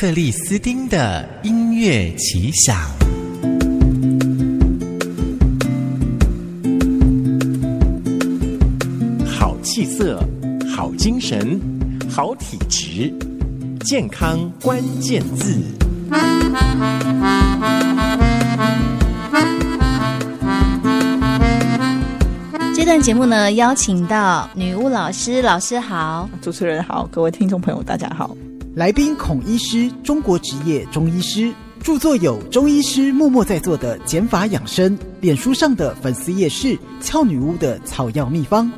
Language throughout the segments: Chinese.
克里斯汀的音乐奇想，好气色，好精神，好体质，健康关键字。这段节目呢，邀请到女巫老师，老师好，主持人好，各位听众朋友大家好。来宾孔医师，中国职业中医师，著作有《中医师默默在做的减法养生》，脸书上的粉丝夜市“俏女巫”的草药秘方。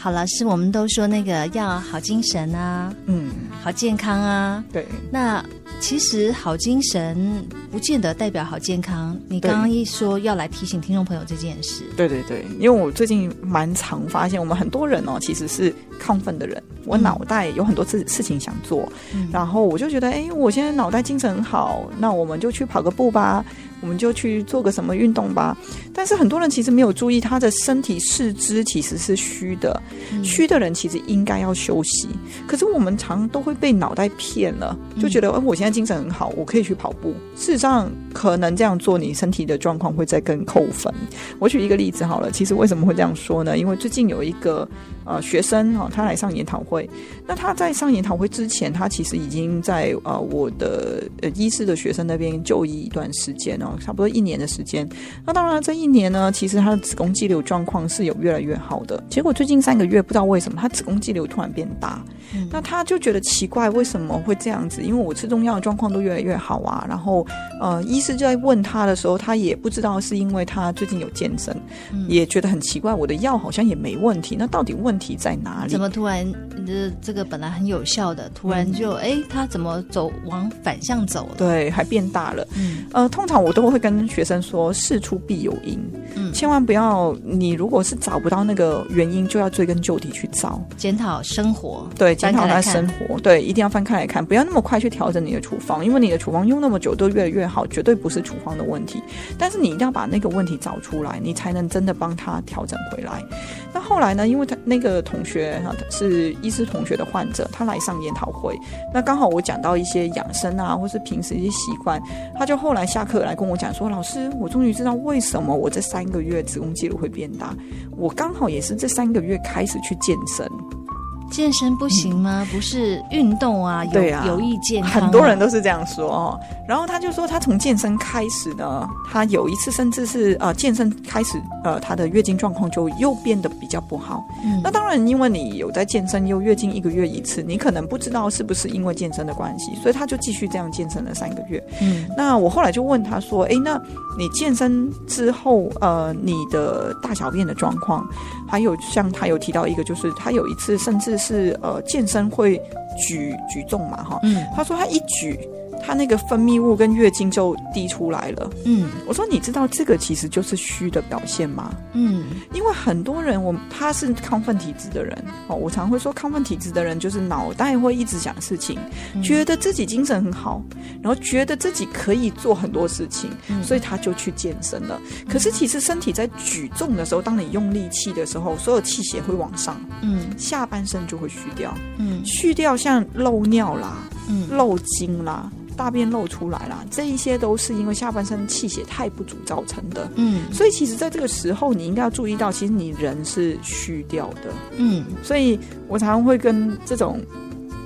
好，老师，我们都说那个要好精神啊，嗯，好健康啊，对。那其实好精神不见得代表好健康。你刚刚一说要来提醒听众朋友这件事，对对对，因为我最近蛮常发现，我们很多人哦，其实是亢奋的人。我脑袋有很多事事情想做，嗯，然后我就觉得，哎，我现在脑袋精神很好，那我们就去跑个步吧。我们就去做个什么运动吧，但是很多人其实没有注意，他的身体四肢其实是虚的，嗯、虚的人其实应该要休息。可是我们常常都会被脑袋骗了，就觉得，哎，我现在精神很好，我可以去跑步。事实上，可能这样做，你身体的状况会再更扣分。我举一个例子好了，其实为什么会这样说呢？因为最近有一个呃学生哈、哦，他来上研讨会，那他在上研讨会之前，他其实已经在呃我的呃医师的学生那边就医一段时间哦。差不多一年的时间，那当然这一年呢，其实他的子宫肌瘤状况是有越来越好的。结果最近三个月，不知道为什么他子宫肌瘤突然变大，嗯，那他就觉得奇怪，为什么会这样子？因为我吃中药的状况都越来越好啊。然后呃，医师就在问他的时候，他也不知道是因为他最近有健身，嗯，也觉得很奇怪，我的药好像也没问题，那到底问题在哪里？怎么突然这这个本来很有效的，突然就哎，嗯，他怎么走往反向走了？对，还变大了。嗯，呃，通常我都会跟学生说，事出必有因，嗯，千万不要，你如果是找不到那个原因，就要追根究底去找，检讨生活，对，检讨他的生活，对，一定要翻开来看，不要那么快去调整你的处方，因为你的处方用那么久都越来越好，绝对不是处方的问题，但是你一定要把那个问题找出来，你才能真的帮他调整回来。那后来呢，因为他那个的同学哈是医师同学的患者，他来上研讨会，那刚好我讲到一些养生啊，或是平时一些习惯，他就后来下课来跟我讲说，老师，我终于知道为什么我这三个月子宫肌瘤会变大。我刚好也是这三个月开始去健身。健身不行吗？嗯、不是运动啊，有有益健康、啊。很多人都是这样说哦。然后他就说，他从健身开始呢，他有一次甚至是呃健身开始，呃他的月经状况就又变得比较不好。嗯，那当然，因为你有在健身，又月经一个月一次，你可能不知道是不是因为健身的关系，所以他就继续这样健身了三个月。嗯，那我后来就问他说，哎，那你健身之后，呃，你的大小便的状况，还有像他有提到一个，就是他有一次甚至。是呃，健身会举举重嘛，哈，嗯，他说他一举。他那个分泌物跟月经就滴出来了。嗯，我说你知道这个其实就是虚的表现吗？嗯，因为很多人我他是亢奋体质的人哦，我常会说亢奋体质的人就是脑袋会一直想事情，嗯，觉得自己精神很好，然后觉得自己可以做很多事情，嗯，所以他就去健身了。可是其实身体在举重的时候，当你用力气的时候，所有气血会往上，嗯，下半身就会虚掉，嗯，虚掉像漏尿啦，嗯，漏精啦。大便漏出来了，这一些都是因为下半身气血太不足造成的。嗯，所以其实在这个时候，你应该要注意到，其实你人是虚掉的。嗯，所以我常常会跟这种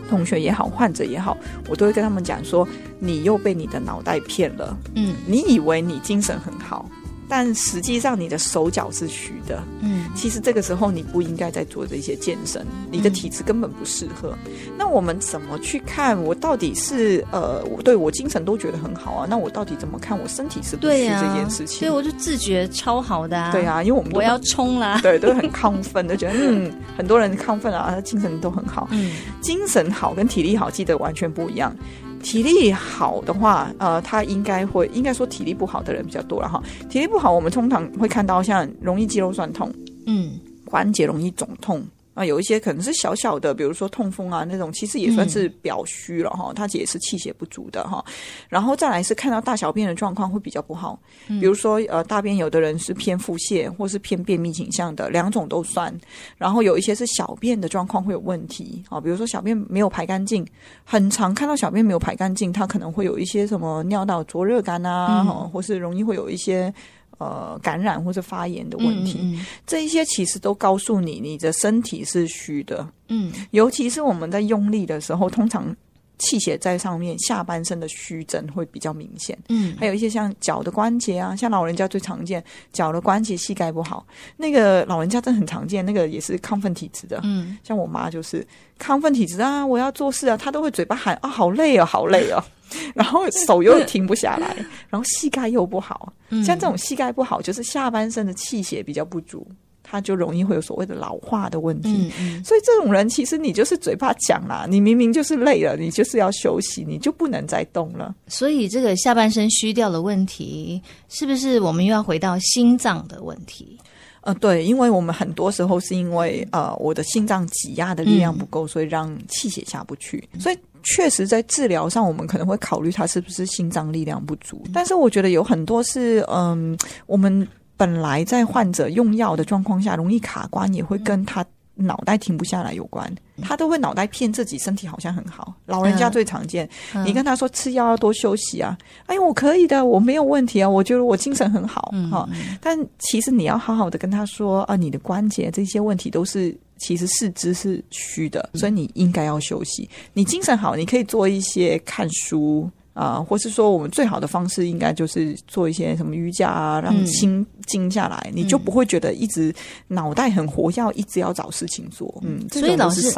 同学也好，患者也好，我都会跟他们讲说，你又被你的脑袋骗了。嗯，你以为你精神很好。但实际上，你的手脚是虚的。嗯，其实这个时候你不应该再做这些健身，你的体质根本不适合。嗯。那我们怎么去看我到底是呃，我对我精神都觉得很好啊？那我到底怎么看我身体是不虚这件事情？所以我就自觉超好的啊。对啊，因为我们我要冲啦，对，都很亢奋，都觉得嗯，很多人亢奋啊，他精神都很好。嗯，精神好跟体力好记得完全不一样。体力好的话，呃，他应该会，应该说体力不好的人比较多了哈。体力不好，我们通常会看到像容易肌肉酸痛，嗯，关节容易肿痛，啊，有一些可能是小小的，比如说痛风啊那种，其实也算是表虚了哈，它也是气血不足的哈。然后再来是看到大小便的状况会比较不好，比如说呃大便有的人是偏腹泻或是偏便秘倾向的，两种都算。然后有一些是小便的状况会有问题啊，比如说小便没有排干净，很常看到小便没有排干净，它可能会有一些什么尿道灼热感啊，嗯、或是容易会有一些。呃，感染或者发炎的问题，嗯嗯、这一些其实都告诉你，你的身体是虚的。嗯，尤其是我们在用力的时候，通常气血在上面，下半身的虚症会比较明显。嗯，还有一些像脚的关节啊，像老人家最常见脚的关节、膝盖不好，那个老人家真的很常见，那个也是亢奋体质的。嗯，像我妈就是亢奋体质啊，我要做事啊，她都会嘴巴喊啊，好累哦，好累哦。然后手又停不下来，然后膝盖又不好，像这种膝盖不好，就是下半身的气血比较不足，他就容易会有所谓的老化的问题。所以这种人其实你就是嘴巴讲啦，你明明就是累了，你就是要休息，你就不能再动了。所以这个下半身虚掉的问题，是不是我们又要回到心脏的问题？呃，对，因为我们很多时候是因为呃我的心脏挤压的力量不够，所以让气血下不去，所以。确实，在治疗上，我们可能会考虑他是不是心脏力量不足。但是，我觉得有很多是，嗯，我们本来在患者用药的状况下容易卡关，也会跟他脑袋停不下来有关。他都会脑袋骗自己身体好像很好。老人家最常见，你跟他说吃药要多休息啊，哎呦，我可以的，我没有问题啊，我觉得我精神很好哈。但其实你要好好的跟他说啊，你的关节这些问题都是。其实四肢是虚的，所以你应该要休息。你精神好，你可以做一些看书。啊、呃，或是说，我们最好的方式应该就是做一些什么瑜伽啊，让心静下来，嗯、你就不会觉得一直脑袋很活跃，一直要找事情做。嗯，所以老师，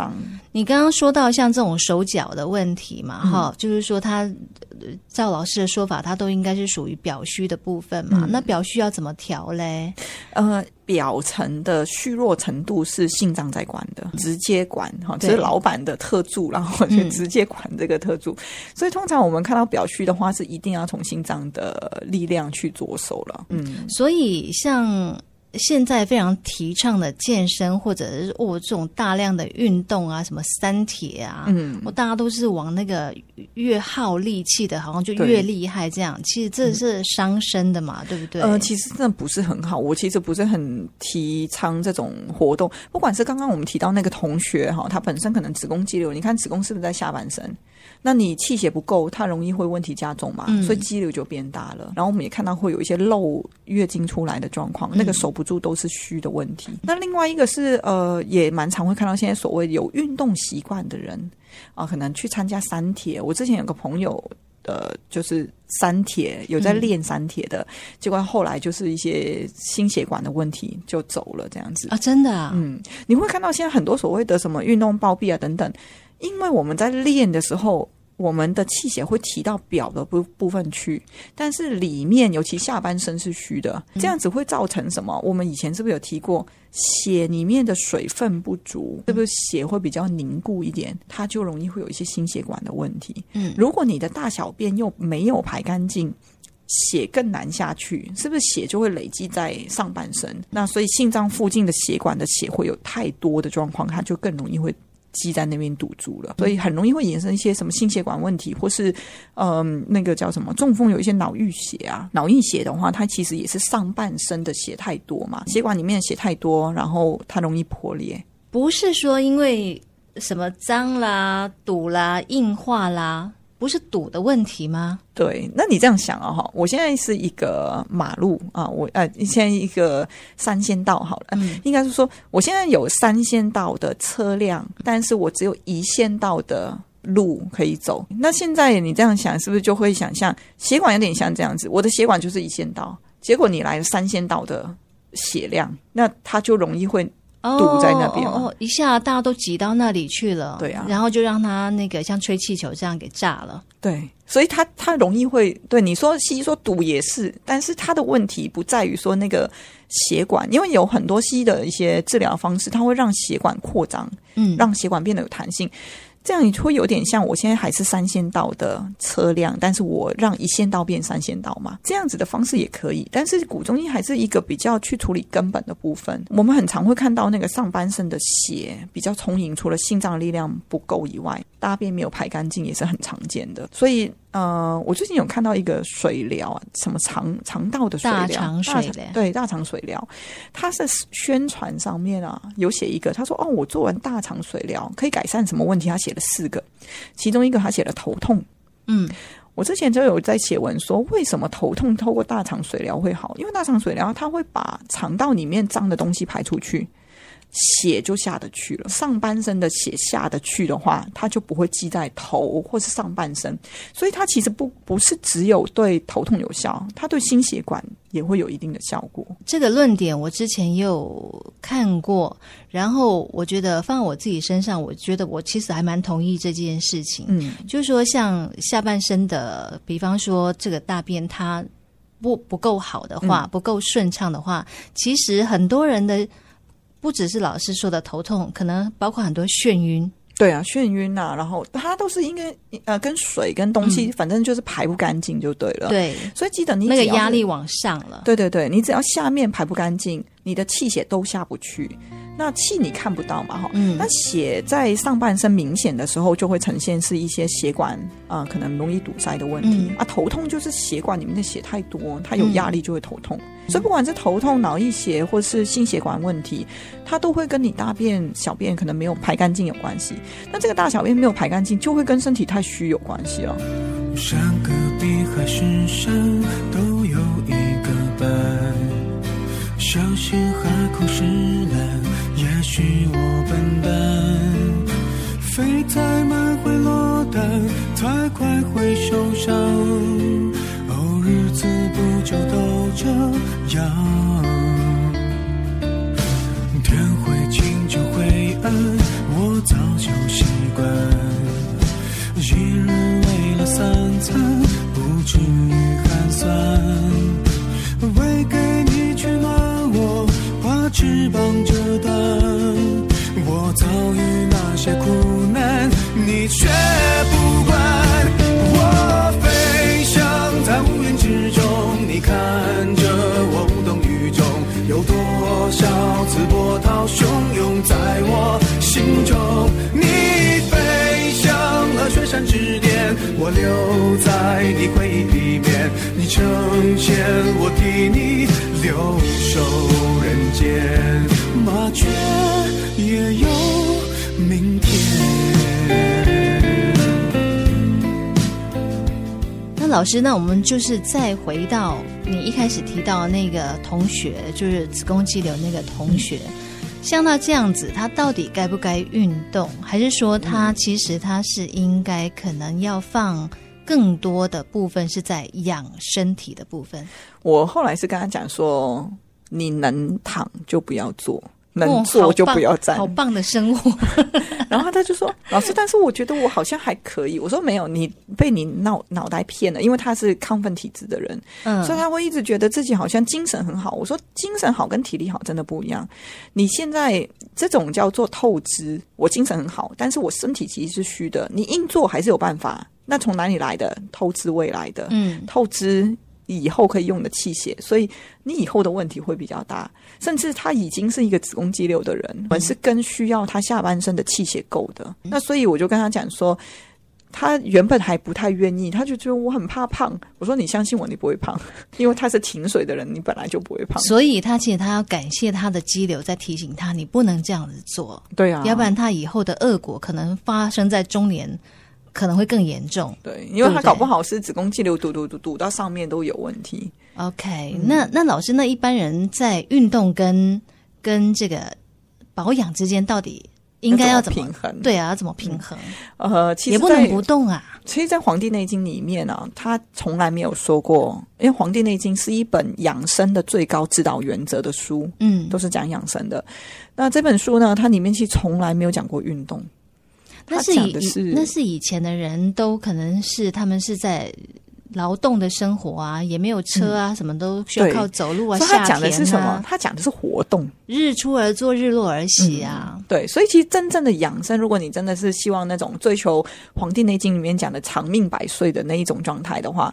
你刚刚说到像这种手脚的问题嘛，哈、嗯，就是说他照老师的说法，它都应该是属于表虚的部分嘛。嗯、那表虚要怎么调嘞？呃。表层的虚弱程度是心脏在管的，直接管哈，这是老板的特助，然后就直接管这个特助。嗯、所以通常我们看到表虚的话，是一定要从心脏的力量去着手了。嗯，所以像。现在非常提倡的健身，或者是哦这种大量的运动啊，什么三铁啊，嗯，我大家都是往那个越耗力气的，好像就越厉害这样。对其实这是伤身的嘛，嗯、对不对？呃，其实真的不是很好。我其实不是很提倡这种活动。不管是刚刚我们提到那个同学哈，他本身可能子宫肌瘤，你看子宫是不是在下半身？那你气血不够，它容易会问题加重嘛，嗯、所以肌瘤就变大了。然后我们也看到会有一些漏月经出来的状况，嗯、那个手不住都是虚的问题。那另外一个是呃，也蛮常会看到现在所谓有运动习惯的人啊、呃，可能去参加三铁。我之前有个朋友呃，就是三铁有在练三铁的，嗯、结果后来就是一些心血管的问题就走了这样子啊，真的啊，嗯，你会看到现在很多所谓的什么运动暴毙啊等等。因为我们在练的时候，我们的气血会提到表的部部分去，但是里面尤其下半身是虚的，这样子会造成什么？我们以前是不是有提过，血里面的水分不足，是不是血会比较凝固一点？它就容易会有一些心血管的问题。嗯，如果你的大小便又没有排干净，血更难下去，是不是血就会累积在上半身？那所以心脏附近的血管的血会有太多的状况，它就更容易会。积在那边堵住了，所以很容易会衍生一些什么心血管问题，或是嗯、那个叫什么中风，有一些脑溢血啊。脑溢血的话，它其实也是上半身的血太多嘛，血管里面的血太多，然后它容易破裂。不是说因为什么脏啦、堵啦、硬化啦。不是堵的问题吗？对，那你这样想啊，哈，我现在是一个马路啊，我呃，现在一个三线道好了，嗯，应该是说，我现在有三线道的车辆，但是我只有一线道的路可以走。那现在你这样想，是不是就会想象血管有点像这样子？我的血管就是一线道，结果你来了三线道的血量，那它就容易会。堵在那边。哦，哦，一下大家都挤到那里去了，对啊，然后就让他那个像吹气球这样给炸了，对，所以它它容易会对你说西医说堵也是，但是它的问题不在于说那个血管，因为有很多西医的一些治疗方式，它会让血管扩张，嗯，让血管变得有弹性。这样你会有点像我现在还是三线道的车辆，但是我让一线道变三线道嘛，这样子的方式也可以。但是骨中医还是一个比较去处理根本的部分。我们很常会看到那个上半身的血比较充盈，除了心脏力量不够以外，大便没有排干净也是很常见的。所以。呃，我最近有看到一个水疗啊，什么肠肠道的水疗，大肠水疗，对，大肠水疗，它是宣传上面啊有写一个，他说哦，我做完大肠水疗可以改善什么问题？他写了四个，其中一个他写了头痛。嗯，我之前就有在写文说，为什么头痛透过大肠水疗会好？因为大肠水疗它会把肠道里面脏的东西排出去。血就下得去了，上半身的血下得去的话，它就不会积在头或是上半身，所以它其实不不是只有对头痛有效，它对心血管也会有一定的效果。这个论点我之前也有看过，然后我觉得放在我自己身上，我觉得我其实还蛮同意这件事情。嗯，就是说像下半身的，比方说这个大便它不不够好的话，不够顺畅的话，嗯，其实很多人的。不只是老师说的头痛，可能包括很多眩晕。对啊，眩晕呐、啊，然后它都是应该呃跟水跟东西，嗯、反正就是排不干净就对了。对，所以记得你那个压力往上了。对对对，你只要下面排不干净，你的气血都下不去。那气你看不到嘛？哈，嗯，那血在上半身明显的时候，就会呈现是一些血管啊、呃，可能容易堵塞的问题、嗯、啊。头痛就是血管里面的血太多，它有压力就会头痛。嗯、所以不管是头痛、脑溢血或是心血管问题，它都会跟你大便、小便可能没有排干净有关系。那这个大小便没有排干净，就会跟身体太虚有关系了。山隔壁海是山都海枯石烂。也许我笨蛋，飞太慢会落单，太快会受伤。哦，日子不就都这样？天会晴就会暗，我早就习惯。一日为了三餐，不至于寒酸。翅膀折断。我遭遇那些苦难，你却不管。我飞翔在乌云之中，你看着我无动于衷。有多少次波涛汹涌在我心中？你飞向了雪山之巅，我留在你回忆里面。你成仙，我替老师，那我们就是再回到你一开始提到那个同学，就是子宫肌瘤那个同学，像他这样子，他到底该不该运动？还是说他其实他是应该可能要放更多的部分是在养身体的部分？我后来是跟他讲说。你能躺就不要坐，能坐就不要站。哦，好棒，好棒的生活。然后他就说：“ 老师，但是我觉得我好像还可以。”我说：“没有，你被你脑脑袋骗了，因为他是亢奋体质的人，嗯，所以他会一直觉得自己好像精神很好。”我说：“精神好跟体力好真的不一样。你现在这种叫做透支，我精神很好，但是我身体其实是虚的。你硬做还是有办法。那从哪里来的透支？未来的，嗯，透支。”以后可以用的器械，所以你以后的问题会比较大。甚至他已经是一个子宫肌瘤的人，我们是更需要他下半身的器械够的。嗯、那所以我就跟他讲说，他原本还不太愿意，他就觉得我很怕胖。我说你相信我，你不会胖，因为他是停水的人，你本来就不会胖。所以他其实他要感谢他的肌瘤在提醒他，你不能这样子做。对啊，要不然他以后的恶果可能发生在中年。可能会更严重，对，因为他搞不好是子宫肌瘤堵堵堵堵到上面都有问题。OK，、嗯、那那老师，那一般人在运动跟跟这个保养之间，到底应该要怎么，平衡？对啊，要怎么平衡？嗯、呃，其实也不能不动啊。其实，在《黄帝内经》里面呢、啊，他从来没有说过，因为《黄帝内经》是一本养生的最高指导原则的书，嗯，都是讲养生的。那这本书呢，它里面其实从来没有讲过运动。那是以那是以前的人都可能是他们是在劳动的生活啊，也没有车啊，嗯、什么都需要靠走路啊。所以他讲的是什么？啊、他讲的是活动，日出而作，日落而息啊、嗯。对，所以其实真正的养生，如果你真的是希望那种追求《黄帝内经》里面讲的长命百岁的那一种状态的话，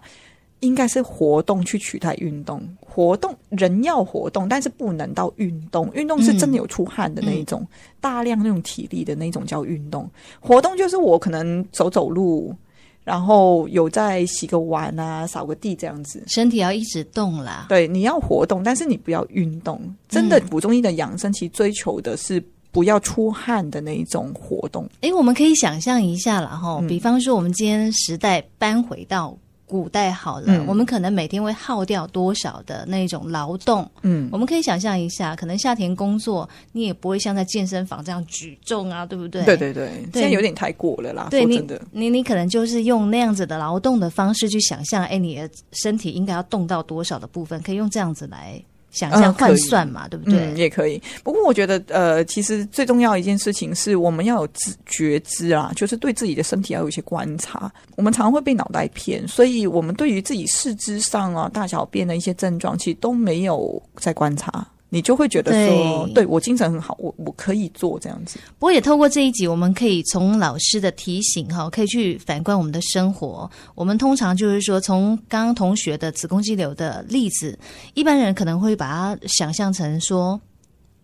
应该是活动去取代运动。活动人要活动，但是不能到运动。运动是真的有出汗的那一种，嗯、大量那种体力的那一种叫运动。活动就是我可能走走路。然后有在洗个碗啊，扫个地这样子，身体要一直动啦。对，你要活动，但是你不要运动。真的，古中医的养生其实追求的是不要出汗的那一种活动。诶，我们可以想象一下了哈，比方说我们今天时代搬回到。古代好了，嗯、我们可能每天会耗掉多少的那种劳动？嗯，我们可以想象一下，可能夏天工作，你也不会像在健身房这样举重啊，对不对？对对对，对现在有点太过了啦。对你你你可能就是用那样子的劳动的方式去想象，哎，你的身体应该要动到多少的部分，可以用这样子来。想象换算嘛，嗯、对不对？嗯，也可以。不过我觉得，呃，其实最重要一件事情是我们要有自觉知啊，就是对自己的身体要有一些观察。我们常常会被脑袋骗，所以我们对于自己四肢上啊、大小便的一些症状，其实都没有在观察。你就会觉得说，对，对我精神很好，我我可以做这样子。不过也透过这一集，我们可以从老师的提醒哈，可以去反观我们的生活。我们通常就是说，从刚刚同学的子宫肌瘤的例子，一般人可能会把它想象成说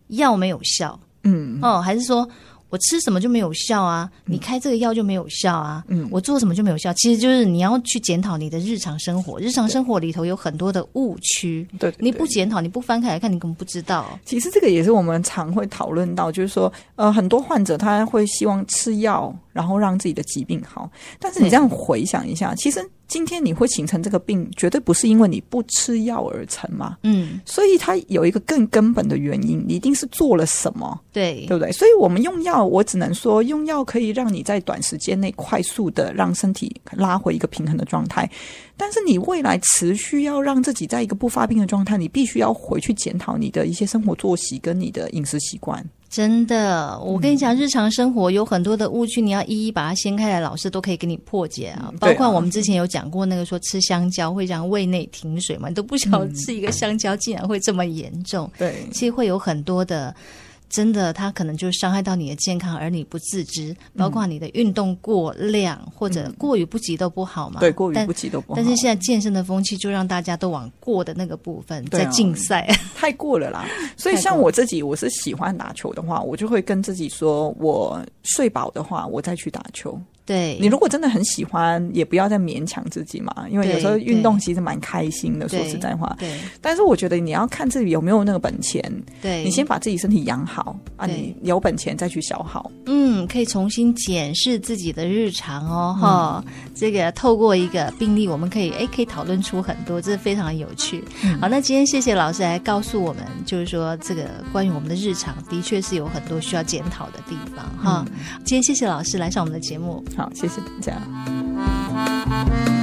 药没有效，嗯，哦，还是说。我吃什么就没有效啊？你开这个药就没有效啊？嗯，我做什么就没有效？其实就是你要去检讨你的日常生活，日常生活里头有很多的误区。对，对，对，你不检讨，你不翻开来看，你根本不知道。其实这个也是我们常会讨论到，就是说，呃，很多患者他会希望吃药，然后让自己的疾病好。但是你这样回想一下，其实。今天你会形成这个病，绝对不是因为你不吃药而成嘛？嗯，所以它有一个更根本的原因，你一定是做了什么，对，对不对？所以我们用药，我只能说用药可以让你在短时间内快速的让身体拉回一个平衡的状态，但是你未来持续要让自己在一个不发病的状态，你必须要回去检讨你的一些生活作息跟你的饮食习惯。真的，我跟你讲，日常生活有很多的误区，你要一一把它掀开来，老师都可以给你破解啊。包括我们之前有讲过那个说吃香蕉会让胃内停水嘛，你都不晓得吃一个香蕉竟然会这么严重。对，其实会有很多的。真的，它可能就伤害到你的健康，而你不自知。包括你的运动过量、嗯、或者过于不及都不好嘛。对，过于不及都不好。但是现在健身的风气就让大家都往过的那个部分在竞赛，太过了啦。所以像我自己，我是喜欢打球的话，我就会跟自己说，我睡饱的话，我再去打球。对，你如果真的很喜欢，也不要再勉强自己嘛，因为有时候运动其实蛮开心的。说实在话，对。但是我觉得你要看自己有没有那个本钱。对，你先把自己身体养好啊，你有本钱再去消耗。嗯，可以重新检视自己的日常哦，哈、嗯。这个透过一个病例，我们可以哎，可以讨论出很多，这是非常有趣。嗯、好，那今天谢谢老师来告诉我们，就是说这个关于我们的日常，的确是有很多需要检讨的地方哈。嗯、今天谢谢老师来上我们的节目。好，谢谢大家。